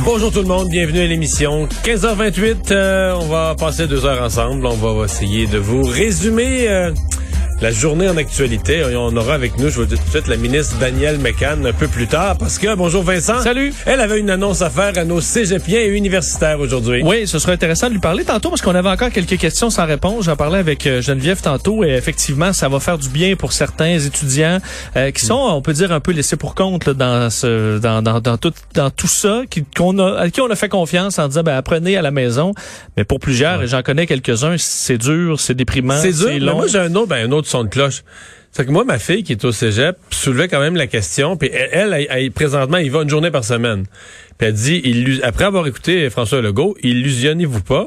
Bonjour tout le monde, bienvenue à l'émission. 15h28, euh, on va passer deux heures ensemble. On va essayer de vous résumer euh, la journée en actualité. On aura avec nous, je vous dis tout de suite, la ministre Danielle McCann un peu plus tard. Parce que, bonjour Vincent. Salut. Elle avait une annonce à faire à nos cégepiens et universitaires aujourd'hui. Oui, ce serait intéressant de lui parler tantôt parce qu'on avait encore quelques questions sans réponse. J'en parlais avec euh, Geneviève tantôt et effectivement, ça va faire du bien pour certains étudiants euh, qui sont, on peut dire, un peu laissés pour compte là, dans, ce, dans, dans, dans, tout, dans tout ça, qui, qu'on a, à qui on a fait confiance en disant, ben, apprenez à la maison. Mais pour plusieurs, et j'en connais quelques-uns, c'est dur, c'est déprimant, C'est dur, c'est mais long. moi j'ai un autre, ben, un autre son de cloche. C'est que moi, ma fille qui est au cégep soulevait quand même la question, puis elle, elle, elle, elle, présentement, il va une journée par semaine. Puis elle dit, illu- après avoir écouté François Legault, illusionnez-vous pas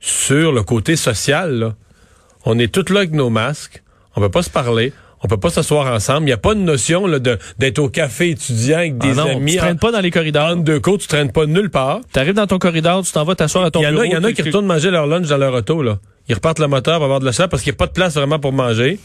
sur le côté social. Là. On est tous là avec nos masques, on peut pas se parler, on peut pas s'asseoir ensemble. Il n'y a pas de notion là, de, d'être au café étudiant avec des Ah non, amis. tu traînes pas dans les corridors. entre deux côtes, tu traînes pas nulle part. T'arrives dans ton corridor, tu t'en vas t'asseoir à ton Il y en bureau. a, il y en a tu- qui tu- retournent manger leur lunch dans leur auto, là. Ils repartent le moteur pour avoir de la chaleur parce qu'il n'y a pas de place vraiment pour manger.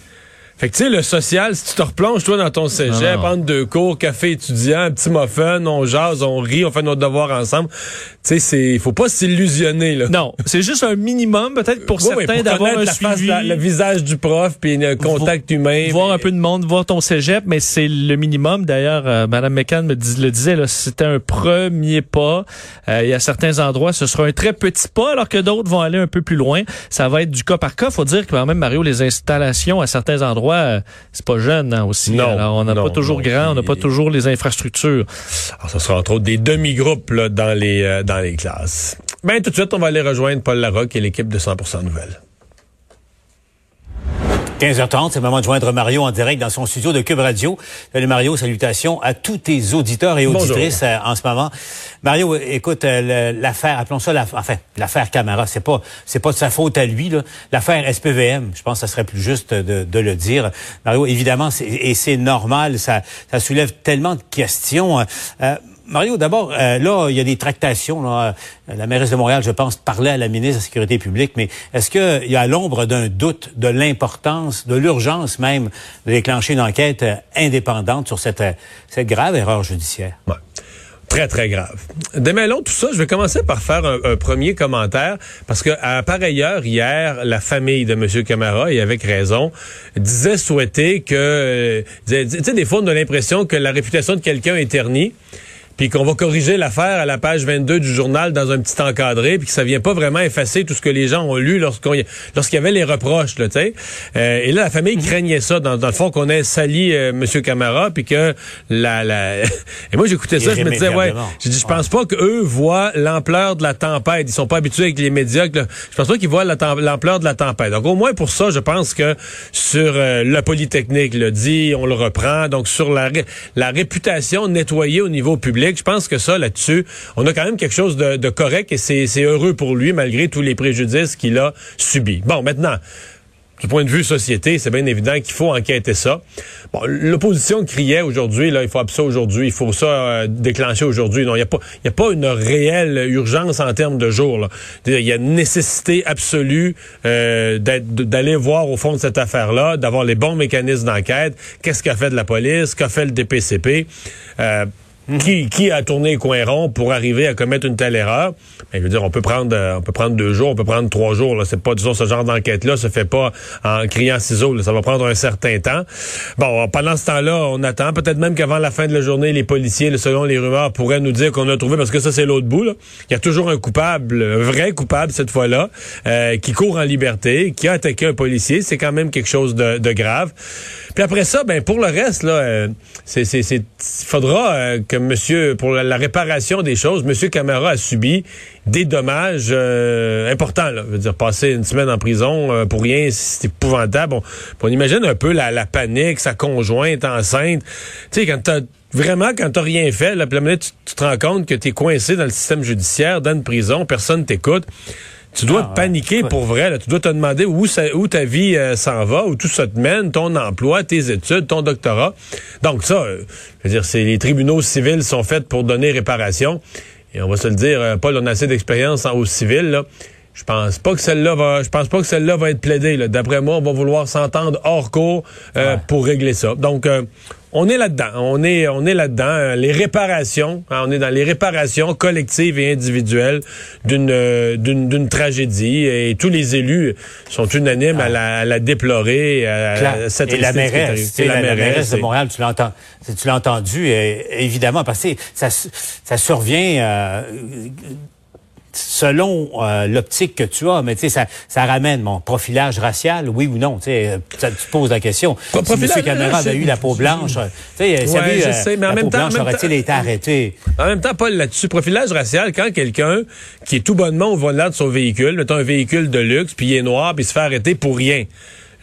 Fait que, tu sais, le social, si tu te replonges, toi, dans ton cégep, entre deux cours, café étudiant, petit muffin, on jase, on rit, on fait notre devoir ensemble. Tu sais, c'est, il faut pas s'illusionner, là. Non, c'est juste un minimum peut-être pour Oui, certains d'avoir un la face, la- le visage du prof, puis un contact humain. voir un peu de monde, voir ton cégep, mais c'est le minimum. D'ailleurs, euh, Madame McCann me dis- le disait, là, c'était un premier pas. Euh, il y a certains endroits, ce sera un très petit pas, alors que d'autres vont aller un peu plus loin. Ça va être du cas par cas. Faut dire que quand même, Mario, les installations à certains endroits, euh, c'est pas jeune hein, aussi. Non, Alors, on n'a pas toujours non, grand, on n'a pas toujours les infrastructures. Alors, ce sera entre autres des demi-groupes, là, dans les, euh, dans les classes. Ben, tout de suite, on va aller rejoindre Paul Larocque et l'équipe de 100% Nouvelles. 15h30, c'est le moment de joindre Mario en direct dans son studio de Cube Radio. Salut Mario, salutations à tous tes auditeurs et auditrices euh, en ce moment. Mario, écoute, euh, l'affaire, appelons ça, la, enfin, l'affaire Camara, c'est pas, c'est pas de sa faute à lui. là. L'affaire SPVM, je pense que ça serait plus juste de, de le dire. Mario, évidemment, c'est- et c'est normal, ça, ça soulève tellement de questions. Euh, Mario, d'abord, euh, là, il y a des tractations. Là. Euh, La mairesse de Montréal, je pense, parlait à la ministre de la Sécurité publique, mais est-ce qu'il y a l'ombre d'un doute de l'importance, de l'urgence même, de déclencher une enquête euh, indépendante sur cette, euh, cette grave erreur judiciaire? Ouais. Très, très grave. Démêlons tout ça. Je vais commencer par faire un, premier commentaire parce que, à par ailleurs, hier, la famille de M. Camara, et avec raison, disait souhaiter que... euh, Tu sais, des fois, on a l'impression que la réputation de quelqu'un est ternie puis qu'on va corriger l'affaire à la page 22 du journal dans un petit encadré, puis que ça vient pas vraiment effacer tout ce que les gens ont lu lorsqu'il y avait les reproches, là, tu sais. Euh, et là, la famille craignait ça, dans, dans le fond, qu'on ait sali euh, M. Camara, puis que la... la... et moi, j'écoutais ça, je me disais, ouais, j'ai dit, je pense pas qu'eux voient l'ampleur de la tempête. Ils sont pas habitués avec les médias. Je pense pas qu'ils voient la l'ampleur de la tempête. Donc, au moins pour ça, je pense que sur euh, le Polytechnique, le dit, on le reprend. Donc, sur la, ré- la réputation nettoyée au niveau public, je pense que ça, là-dessus, on a quand même quelque chose de, correct et c'est heureux pour lui, malgré tous les préjudices qu'il a subis. Bon, maintenant, du point de vue société, c'est bien évident qu'il faut enquêter ça. Bon, l'opposition criait aujourd'hui, là, il faut ça aujourd'hui, il faut ça euh, déclencher aujourd'hui. Non, il n'y a pas, une réelle urgence en termes de jours. Il y a une nécessité absolue euh, d'aller voir au fond de cette affaire-là, d'avoir les bons mécanismes d'enquête. Qu'est-ce qu'a fait de la police, qu'a fait le DPCP. Qui, qui a tourné les coins ronds pour arriver à commettre une telle erreur? Ben, je veux dire, on peut prendre, euh, on peut prendre deux jours, on peut prendre trois jours. Là, c'est pas disons ce genre d'enquête-là se fait pas en criant ciseaux. là. Ça va prendre un certain temps. Bon, pendant ce temps-là, on attend. Peut-être même qu'avant la fin de la journée, les policiers, selon les rumeurs, pourraient nous dire qu'on a trouvé parce que ça c'est l'autre bout. Là. Il y a toujours un coupable, un vrai coupable cette fois-là, euh, qui court en liberté, qui a attaqué un policier. C'est quand même quelque chose de, de grave. Puis après ça, ben pour le reste, là, euh, c'est, c'est, faudra euh, que Monsieur, pour la, la réparation des choses, Monsieur Camara a subi des dommages euh, importants. Là. Je dire, passer une semaine en prison euh, pour rien, c'est épouvantable. On, imagine un peu la, la panique, sa conjointe enceinte. Tu sais, quand t'as vraiment quand t'as rien fait, là, là, tu, tu te rends compte que t'es coincé dans le système judiciaire, dans une prison, personne t'écoute tu dois ah, paniquer pour vrai. Tu dois te demander où, où ta vie euh, s'en va, où tout ça te mène, ton emploi, tes études, ton doctorat. Donc ça, euh, je veux dire, c'est les tribunaux civils sont faits pour donner réparation. Et on va se le dire, euh, Paul, on a assez d'expérience au civil. Là. Je pense pas que celle-là va. Je pense pas que celle-là va être plaidée. D'après moi, on va vouloir s'entendre hors cours pour régler ça. Donc on est là-dedans. On est, on est là-dedans. Les réparations, hein, on est dans les réparations collectives et individuelles d'une, euh, d'une, tragédie. Et tous les élus sont unanimes à, la, déplorer. À, cette et la mairesse, la, mairesse, de Montréal, tu l'entends, tu l'as entendu, évidemment, parce que ça, ça survient. Euh, selon euh, l'optique que tu as, mais tu sais, ça, ça ramène mon profilage racial, oui ou non, tu sais, ça tu poses la question. si M. Caméra avait eu la peau blanche, tu sais, ouais, je sais, mais en même temps, aurait-il été arrêté? En même temps, Paul, là-dessus, profilage racial, quand quelqu'un qui est tout bonnement au volant de son véhicule, mettons un véhicule de luxe, puis il est noir, puis il se fait arrêter pour rien.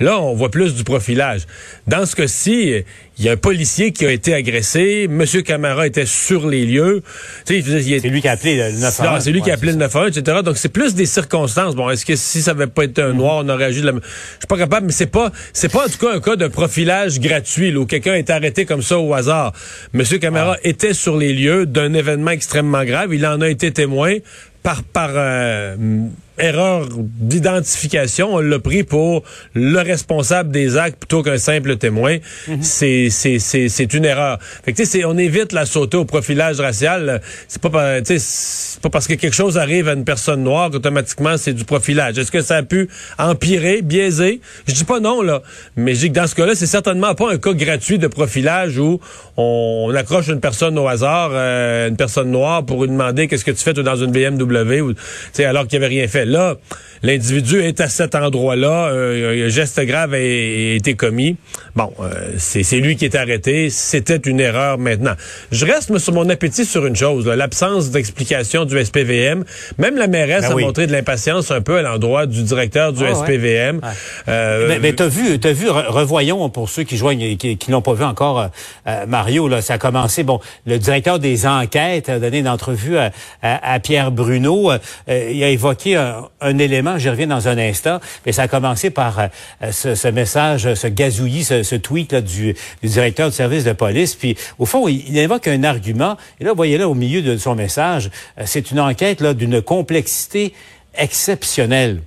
Là, on voit plus du profilage. Dans ce cas-ci, il y a un policier qui a été agressé. Monsieur Camara était sur les lieux. C'est lui qui a appelé le 911. C'est lui qui a appelé le 911, etc. Donc, c'est plus des circonstances. Bon, est-ce que si ça avait pas été un noir, on aurait agi de la... Je suis pas capable, mais c'est pas, c'est pas en tout cas un cas de profilage gratuit, là, où quelqu'un est arrêté comme ça au hasard. Monsieur Camara était sur les lieux d'un événement extrêmement grave. Il en a été témoin par, par euh, erreur d'identification, on l'a pris pour le responsable des actes plutôt qu'un simple témoin. Mhm. C'est c'est c'est une erreur. Fait que c'est on évite la sauter au profilage racial. C'est pas c'est pas parce que quelque chose arrive à une personne noire qu'automatiquement c'est du profilage. Est-ce que ça a pu empirer, biaiser? Je dis pas non là, mais je dis que dans ce cas-là, c'est certainement pas un cas gratuit de profilage où on, accroche une personne au hasard, euh, une personne noire pour lui demander qu'est-ce que tu fais dans une BMW ou alors qu'il avait rien fait là, l'individu est à cet endroit-là, euh, un geste grave a, été commis. Bon, euh, c'est lui qui est arrêté. C'était une erreur maintenant. Je reste sur mon appétit sur une chose, l'absence d'explication du SPVM. Même la mairesse ben a montré de l'impatience un peu à l'endroit du directeur du ah SPVM. Euh, mais, mais t'as vu, t'as vu, revoyons pour ceux qui joignent, qui, qui n'ont pas vu encore Mario. Là, ça a commencé. Bon, le directeur des enquêtes a donné une entrevue à, à Pierre Bruno. il a évoqué un, un, élément, j'y reviens dans un instant, mais ça a commencé par euh, ce, ce, message, ce gazouillis, ce, ce tweet là, du, du, directeur du service de police. Puis, au fond, il, il évoque un argument. Et là, vous voyez là, au milieu de son message, euh, c'est une enquête d'une complexité exceptionnelle.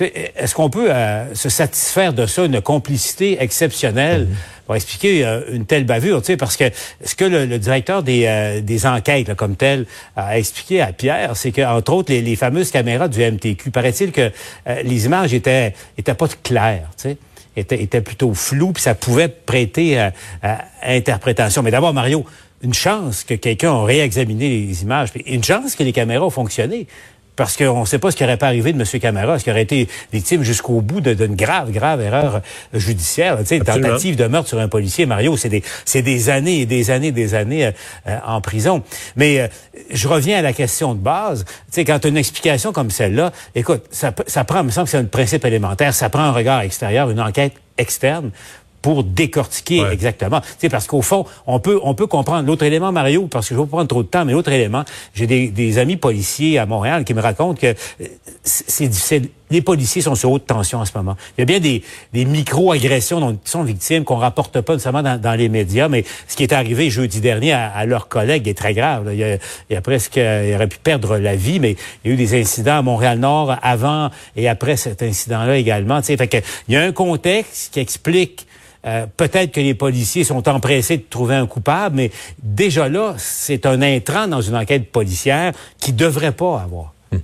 Est-ce qu'on peut euh, se satisfaire de ça, une complicité exceptionnelle mhm. pour expliquer euh, une telle bavure? Parce que ce que le, directeur des, euh, des enquêtes, comme tel, a expliqué à Pierre, c'est qu'entre autres, les, les, fameuses caméras du MTQ, paraît-il que les images étaient, étaient pas claires. sais? Étaient, étaient plutôt floues, puis ça pouvait prêter à, à interprétation. Mais d'abord, Mario, une chance que quelqu'un ait réexaminé les images, puis une chance que les caméras ont fonctionné parce qu'on ne sait pas ce qui aurait pas arrivé de M. Camara, ce qui aurait été victime jusqu'au bout d'une grave, grave erreur judiciaire. Tu sais, une tentative de meurtre sur un policier, Mario, c'est des, c'est des années et des années, des années euh, euh, en prison. Mais euh, je reviens à la question de base. Tu sais, quand as une explication comme celle-là, écoute, ça, ça prend, il me semble que c'est un principe élémentaire, ça prend un regard extérieur, une enquête externe pour décortiquer exactement. C'est parce qu'au fond, on peut on peut comprendre l'autre élément Mario parce que je vais pas prendre trop de temps mais l'autre élément, j'ai des, des, amis policiers à Montréal qui me racontent que euh, c'est difficile les policiers sont sur haute tension en ce moment. Il y a bien des, des micro-agressions dont ils sont victimes qu'on rapporte pas nécessairement dans, dans, les médias, mais ce qui est arrivé jeudi dernier à, à leurs collègues est très grave. Il, y a, il y a presque, il aurait pu perdre la vie, mais il y a eu des incidents à Montréal-Nord avant et après cet incident-là également. Fait que, il y a un contexte qui explique euh, peut-être que les policiers sont empressés de trouver un coupable, mais déjà là, c'est un intrant dans une enquête policière qui devrait pas avoir. Hmm.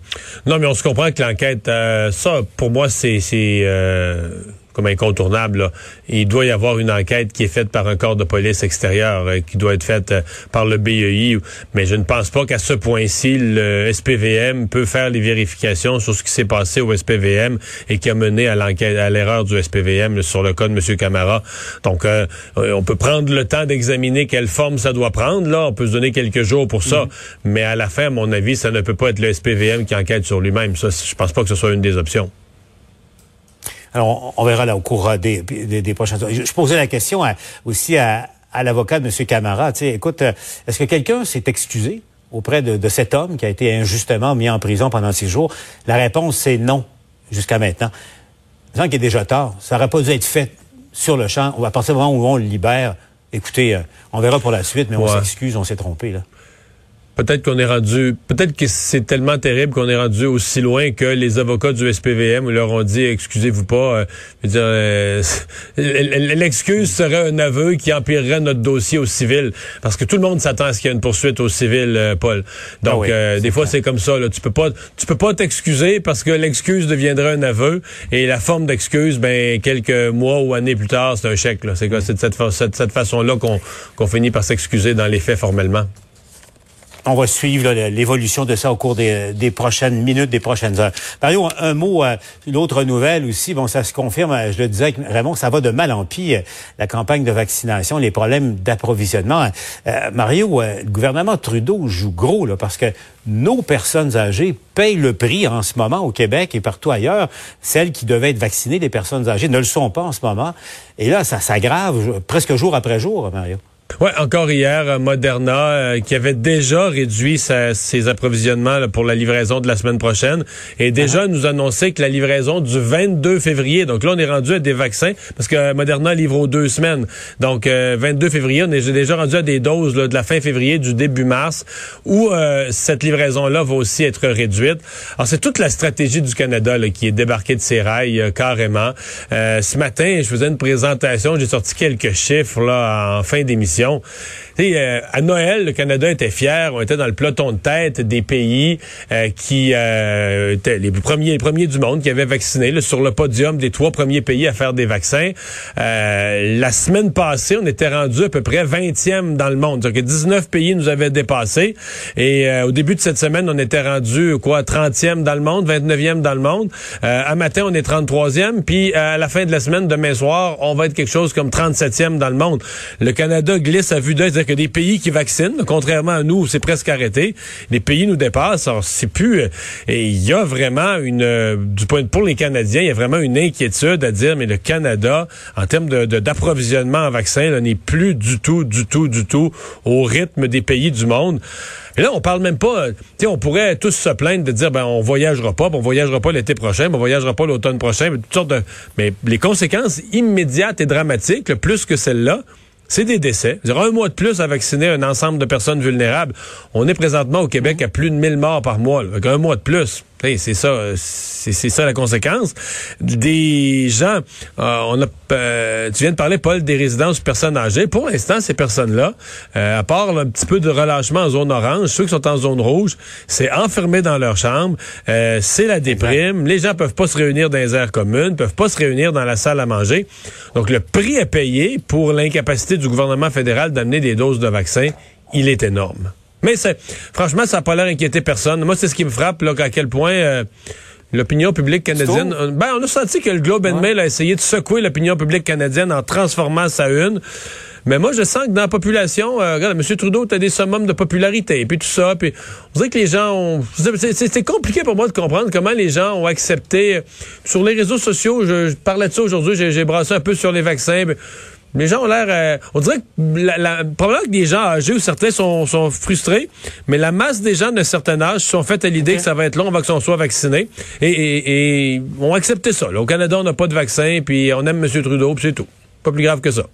Non, mais on se comprend que l'enquête, euh, ça, pour moi, c'est euh, comme incontournable. Il doit y avoir une enquête qui est faite par un corps de police extérieur, euh, qui doit être faite euh, par le BEI. Mais je ne pense pas qu'à ce point-ci, le SPVM peut faire les vérifications sur ce qui s'est passé au SPVM et qui a mené à l'enquête, à l'erreur du SPVM sur le cas de M. Camara. Donc, euh, on peut prendre le temps d'examiner quelle forme ça doit prendre. Là, on peut se donner quelques jours pour ça. Mm-hmm. Mais à la fin, à mon avis, ça ne peut pas être le SPVM qui enquête sur lui-même. Ça, je pense pas que ce soit une des options. Alors, on, verra là au cours des, des, des prochains Je, je, posais la question aussi à, à l'avocat de M. Camara. Tu sais, écoute, euh, est-ce que quelqu'un s'est excusé auprès de, cet homme qui a été injustement mis en prison pendant six jours? La réponse, c'est non, jusqu'à maintenant. Il qu'il est déjà tard. Ça n'aurait pas dû être fait sur le champ. À partir du moment où on le libère, écoutez, euh, on verra pour la suite, mais on s'excuse, on s'est trompé, là. Peut-être qu'on est rendu, peut-être que c'est tellement terrible qu'on est rendu aussi loin que les avocats du SPVM leur ont dit, excusez-vous pas, euh, euh, l'excuse serait un aveu qui empirerait notre dossier au civil, parce que tout le monde s'attend à ce qu'il y ait une poursuite au civil, euh, Paul. Donc, ah des fois, c'est comme ça. Là. Tu peux pas, tu peux pas t'excuser parce que l'excuse deviendrait un aveu, et la forme d'excuse, ben quelques mois ou années plus tard, c'est un chèque. C'est de cette, cette, cette façon-là qu'on qu'on finit par s'excuser dans les faits formellement on va suivre l'évolution de ça au cours des, prochaines minutes, des prochaines heures. Mario, un, mot, euh, une autre nouvelle aussi, bon, ça se confirme, euh, je le disais, Raymond, ça va de mal en pis, euh, la campagne de vaccination, les problèmes d'approvisionnement. Mario, le gouvernement Trudeau joue gros, là, parce que nos personnes âgées payent le prix en ce moment au Québec et partout ailleurs. Celles qui devaient être vaccinées, les personnes âgées, ne le sont pas en ce moment. Et là, ça s'aggrave presque jour après jour, Mario. Oui, encore hier, euh, Moderna, euh, qui avait déjà réduit ses approvisionnements pour la livraison de la semaine prochaine, et déjà uh-huh. nous annonçait que la livraison du 22 février, donc là on est rendu à des vaccins, parce que Moderna livre aux deux semaines, donc 22 euh, février, on est déjà rendu à des doses de la fin février, du début mars, où cette livraison-là va aussi être réduite. Alors c'est toute la stratégie du Canada qui est débarquée de ses rails carrément. ce matin, je faisais une présentation, j'ai sorti quelques chiffres là en fin d'émission euh, à Noël, le Canada était fier. On était dans le peloton de tête des pays euh, qui euh, étaient les premiers, les premiers du monde qui avaient vacciné, sur le podium des trois premiers pays à faire des vaccins. la semaine passée, on était rendu à peu près 20e dans le monde. C'est-à-dire que 19 pays nous avaient dépassés. Et au début de cette semaine, on était rendu quoi 30e dans le monde, 29e dans le monde. à matin, on est 33e. Puis à la fin de la semaine, demain soir, on va être quelque chose comme 37e dans le monde. Le Canada à vue d'œil, c'est-à-dire que des pays qui vaccinent, contrairement à nous, c'est presque arrêté. Les pays nous dépassent. Alors, c'est plus. Euh, et il y a vraiment une. Euh, du point pour les Canadiens, il y a vraiment une inquiétude à dire, mais le Canada, en termes de, d'approvisionnement en vaccins, n'est plus du tout, du tout, du tout au rythme des pays du monde. Et là, on parle même pas. Tu sais, on pourrait tous se plaindre de dire, ben, on voyagera pas, on voyagera pas l'été prochain, on voyagera pas l'automne prochain, mais toutes sortes de. Mais les conséquences immédiates et dramatiques, plus que celles-là, c'est des décès. Un mois de plus à vacciner un ensemble de personnes vulnérables. On est présentement au Québec à plus de 1000 morts par mois. un mois de plus c'est ça, c'est ça la conséquence. Des gens, euh, on a, euh, tu viens de parler, Paul, des résidences personnes âgées. Pour l'instant, ces personnes-là, euh, à part un petit peu de relâchement en zone orange, ceux qui sont en zone rouge, c'est enfermé dans leur chambre, c'est la déprime. Les gens peuvent pas se réunir dans les aires communes, peuvent pas se réunir dans la salle à manger. Donc, le prix à payer pour l'incapacité du gouvernement fédéral d'amener des doses de vaccins, il est énorme. Mais c'est, franchement, ça n'a pas l'air d'inquiéter personne. Moi, c'est ce qui me frappe, là, à quel point euh, l'opinion publique canadienne. Ben, on a senti que le Globe and Mail a essayé de secouer l'opinion publique canadienne en transformant sa une. Mais moi, je sens que dans la population, euh, regarde, M. Trudeau, tu as des summums de popularité, et puis tout ça, puis on dirait que les gens ont... C'est compliqué pour moi de comprendre comment les gens ont accepté... Sur les réseaux sociaux, je, parlais de ça aujourd'hui, j'ai brassé un peu sur les vaccins, les gens ont l'air... Euh, on dirait que la, la, probablement que des gens âgés ou certains sont, sont, frustrés, mais la masse des gens d'un certain âge sont faits à l'idée que ça va être long avant qu'on soit vacciné et, et, et ont accepté ça. Au Canada, on n'a pas de vaccin, puis on aime M. Trudeau, puis c'est tout. Pas plus grave que ça.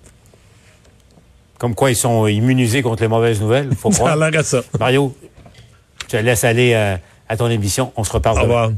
Comme quoi ils sont immunisés contre les mauvaises nouvelles, faut croire. ça a l'air à ça. Mario, je te laisse aller euh, à ton émission. On se reparle. Au revoir.